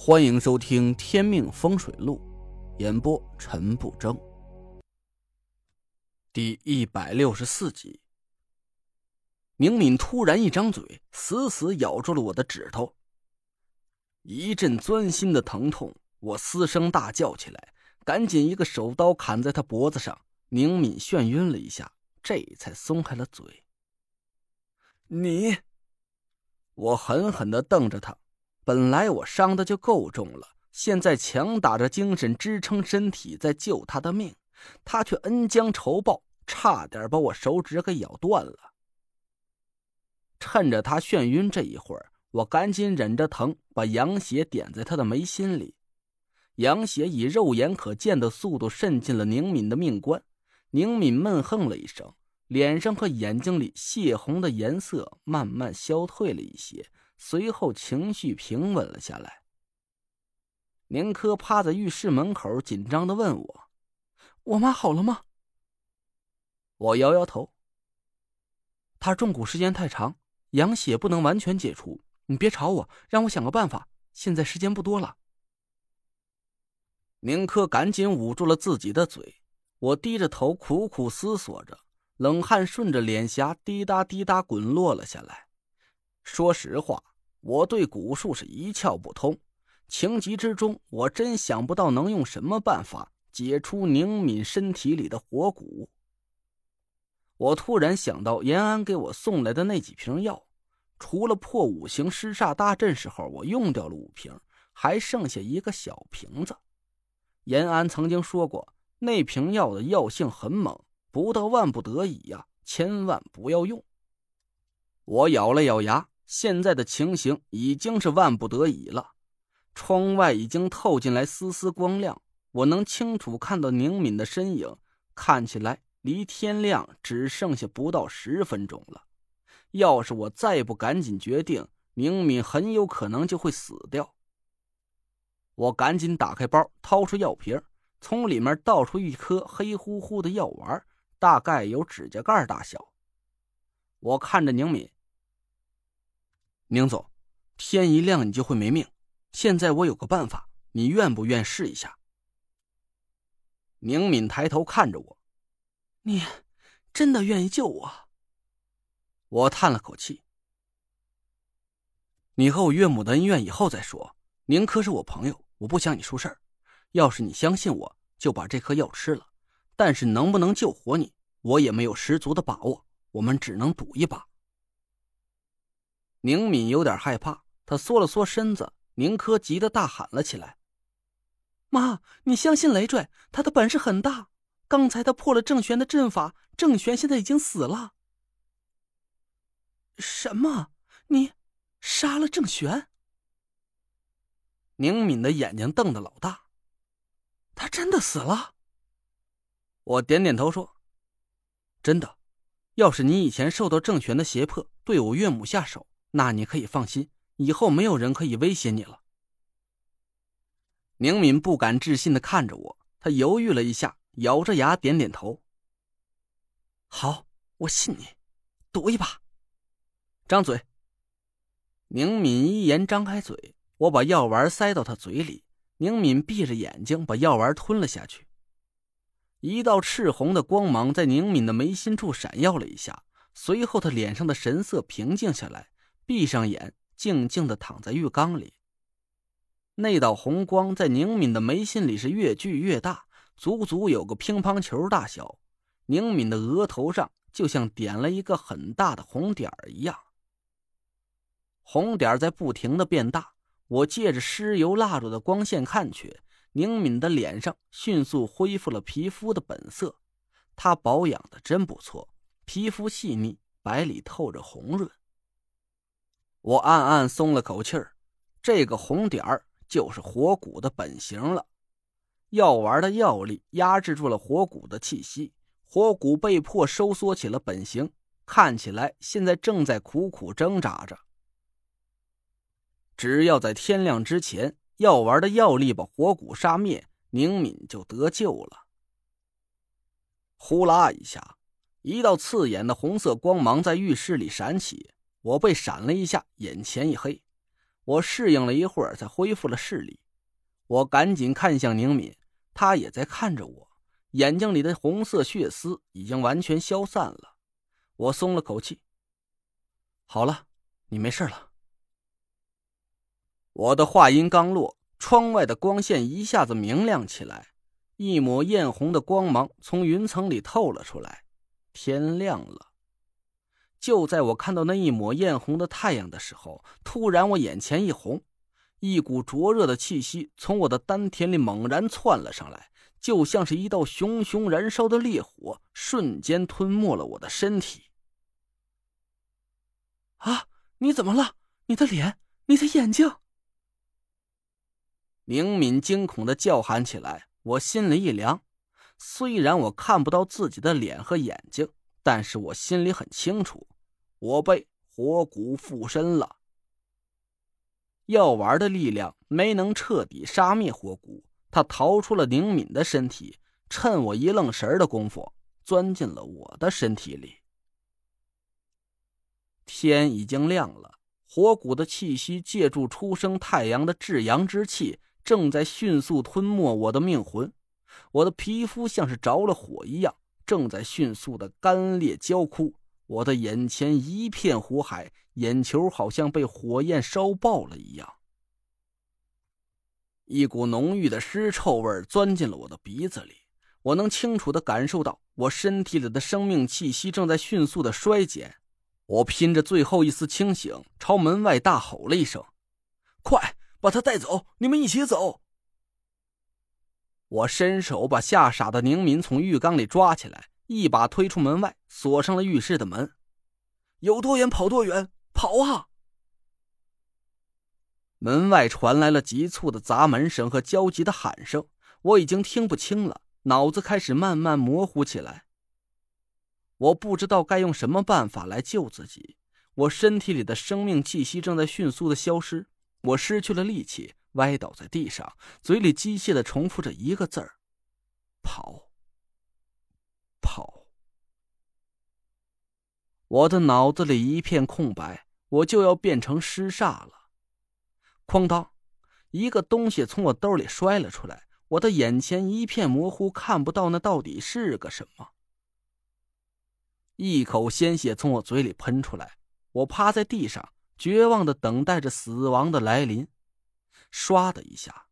欢迎收听《天命风水录》，演播陈不争。第一百六十四集，宁敏突然一张嘴，死死咬住了我的指头。一阵钻心的疼痛，我嘶声大叫起来，赶紧一个手刀砍在他脖子上。宁敏眩晕了一下，这才松开了嘴。你，我狠狠的瞪着他。本来我伤的就够重了，现在强打着精神支撑身体在救他的命，他却恩将仇报，差点把我手指给咬断了。趁着他眩晕这一会儿，我赶紧忍着疼把羊血点在他的眉心里，羊血以肉眼可见的速度渗进了宁敏的命关。宁敏闷哼了一声，脸上和眼睛里血红的颜色慢慢消退了一些。随后情绪平稳了下来。宁珂趴在浴室门口，紧张的问我：“我妈好了吗？”我摇摇头。她中蛊时间太长，羊血不能完全解除。你别吵我，让我想个办法。现在时间不多了。宁珂赶紧捂住了自己的嘴。我低着头苦苦思索着，冷汗顺着脸颊滴答滴答滚落了下来。说实话，我对蛊术是一窍不通。情急之中，我真想不到能用什么办法解除宁敏身体里的活蛊。我突然想到延安给我送来的那几瓶药，除了破五行尸煞大阵时候我用掉了五瓶，还剩下一个小瓶子。延安曾经说过，那瓶药的药性很猛，不到万不得已呀，千万不要用。我咬了咬牙。现在的情形已经是万不得已了，窗外已经透进来丝丝光亮，我能清楚看到宁敏的身影，看起来离天亮只剩下不到十分钟了。要是我再不赶紧决定，宁敏很有可能就会死掉。我赶紧打开包，掏出药瓶，从里面倒出一颗黑乎乎的药丸，大概有指甲盖大小。我看着宁敏。宁总，天一亮你就会没命。现在我有个办法，你愿不愿试一下？宁敏抬头看着我，你真的愿意救我？我叹了口气。你和我岳母的恩怨以后再说。宁珂是我朋友，我不想你出事儿。要是你相信我，就把这颗药吃了。但是能不能救活你，我也没有十足的把握。我们只能赌一把。宁敏有点害怕，他缩了缩身子。宁珂急得大喊了起来：“妈，你相信累赘，他的本事很大。刚才他破了郑玄的阵法，郑玄现在已经死了。”“什么？你杀了郑玄？”宁敏的眼睛瞪得老大。“他真的死了？”我点点头说：“真的。要是你以前受到郑玄的胁迫，对我岳母下手。”那你可以放心，以后没有人可以威胁你了。宁敏不敢置信的看着我，他犹豫了一下，咬着牙点点头。好，我信你，赌一把。张嘴。宁敏一言张开嘴，我把药丸塞到他嘴里。宁敏闭着眼睛把药丸吞了下去。一道赤红的光芒在宁敏的眉心处闪耀了一下，随后他脸上的神色平静下来。闭上眼，静静的躺在浴缸里。那道红光在宁敏的眉心里是越聚越大，足足有个乒乓球大小。宁敏的额头上就像点了一个很大的红点儿一样。红点儿在不停的变大。我借着尸油蜡烛的光线看去，宁敏的脸上迅速恢复了皮肤的本色。她保养的真不错，皮肤细腻，白里透着红润。我暗暗松了口气儿，这个红点儿就是火蛊的本形了。药丸的药力压制住了火蛊的气息，火蛊被迫收缩起了本形，看起来现在正在苦苦挣扎着。只要在天亮之前，药丸的药力把火蛊杀灭，宁敏就得救了。呼啦一下，一道刺眼的红色光芒在浴室里闪起。我被闪了一下，眼前一黑。我适应了一会儿，才恢复了视力。我赶紧看向宁敏，他也在看着我，眼睛里的红色血丝已经完全消散了。我松了口气。好了，你没事了。我的话音刚落，窗外的光线一下子明亮起来，一抹艳红的光芒从云层里透了出来。天亮了。就在我看到那一抹艳红的太阳的时候，突然我眼前一红，一股灼热的气息从我的丹田里猛然窜了上来，就像是一道熊熊燃烧的烈火，瞬间吞没了我的身体。啊！你怎么了？你的脸，你的眼睛！明敏惊恐的叫喊起来，我心里一凉。虽然我看不到自己的脸和眼睛。但是我心里很清楚，我被火蛊附身了。药丸的力量没能彻底杀灭火蛊，他逃出了宁敏的身体，趁我一愣神的功夫，钻进了我的身体里。天已经亮了，火蛊的气息借助初升太阳的至阳之气，正在迅速吞没我的命魂。我的皮肤像是着了火一样。正在迅速的干裂焦枯，我的眼前一片火海，眼球好像被火焰烧爆了一样。一股浓郁的尸臭味钻进了我的鼻子里，我能清楚的感受到我身体里的生命气息正在迅速的衰减。我拼着最后一丝清醒，朝门外大吼了一声：“快把他带走！你们一起走！”我伸手把吓傻的宁敏从浴缸里抓起来，一把推出门外，锁上了浴室的门。有多远跑多远，跑啊！门外传来了急促的砸门声和焦急的喊声，我已经听不清了，脑子开始慢慢模糊起来。我不知道该用什么办法来救自己，我身体里的生命气息正在迅速的消失，我失去了力气。歪倒在地上，嘴里机械的重复着一个字儿：“跑，跑。”我的脑子里一片空白，我就要变成尸煞了。哐当，一个东西从我兜里摔了出来，我的眼前一片模糊，看不到那到底是个什么。一口鲜血从我嘴里喷出来，我趴在地上，绝望的等待着死亡的来临。唰的一下，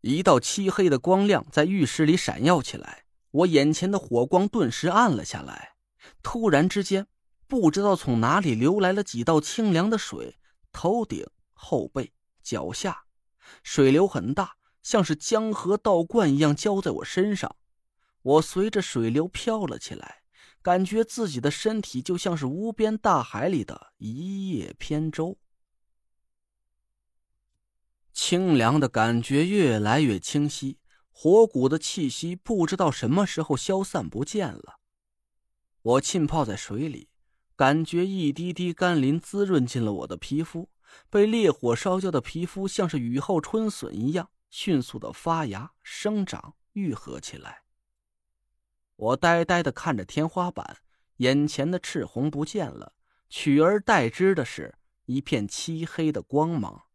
一道漆黑的光亮在浴室里闪耀起来，我眼前的火光顿时暗了下来。突然之间，不知道从哪里流来了几道清凉的水，头顶、后背、脚下，水流很大，像是江河倒灌一样浇在我身上。我随着水流飘了起来，感觉自己的身体就像是无边大海里的一叶扁舟。清凉的感觉越来越清晰，火蛊的气息不知道什么时候消散不见了。我浸泡在水里，感觉一滴滴甘霖滋润进了我的皮肤，被烈火烧焦的皮肤像是雨后春笋一样迅速的发芽、生长、愈合起来。我呆呆的看着天花板，眼前的赤红不见了，取而代之的是一片漆黑的光芒。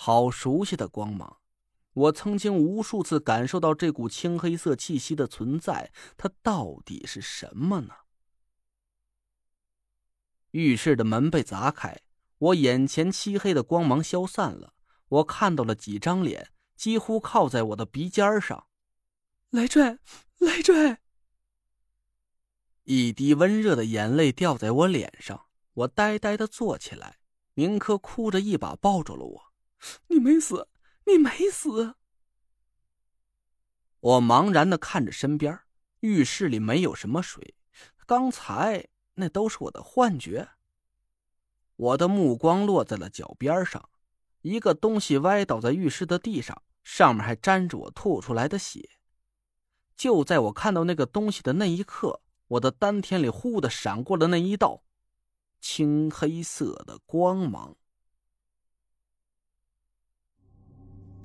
好熟悉的光芒，我曾经无数次感受到这股青黑色气息的存在，它到底是什么呢？浴室的门被砸开，我眼前漆黑的光芒消散了，我看到了几张脸，几乎靠在我的鼻尖上。来拽，来拽！一滴温热的眼泪掉在我脸上，我呆呆的坐起来。宁珂哭着一把抱住了我。你没死，你没死。我茫然的看着身边，浴室里没有什么水，刚才那都是我的幻觉。我的目光落在了脚边上，一个东西歪倒在浴室的地上，上面还沾着我吐出来的血。就在我看到那个东西的那一刻，我的丹田里忽的闪过了那一道青黑色的光芒。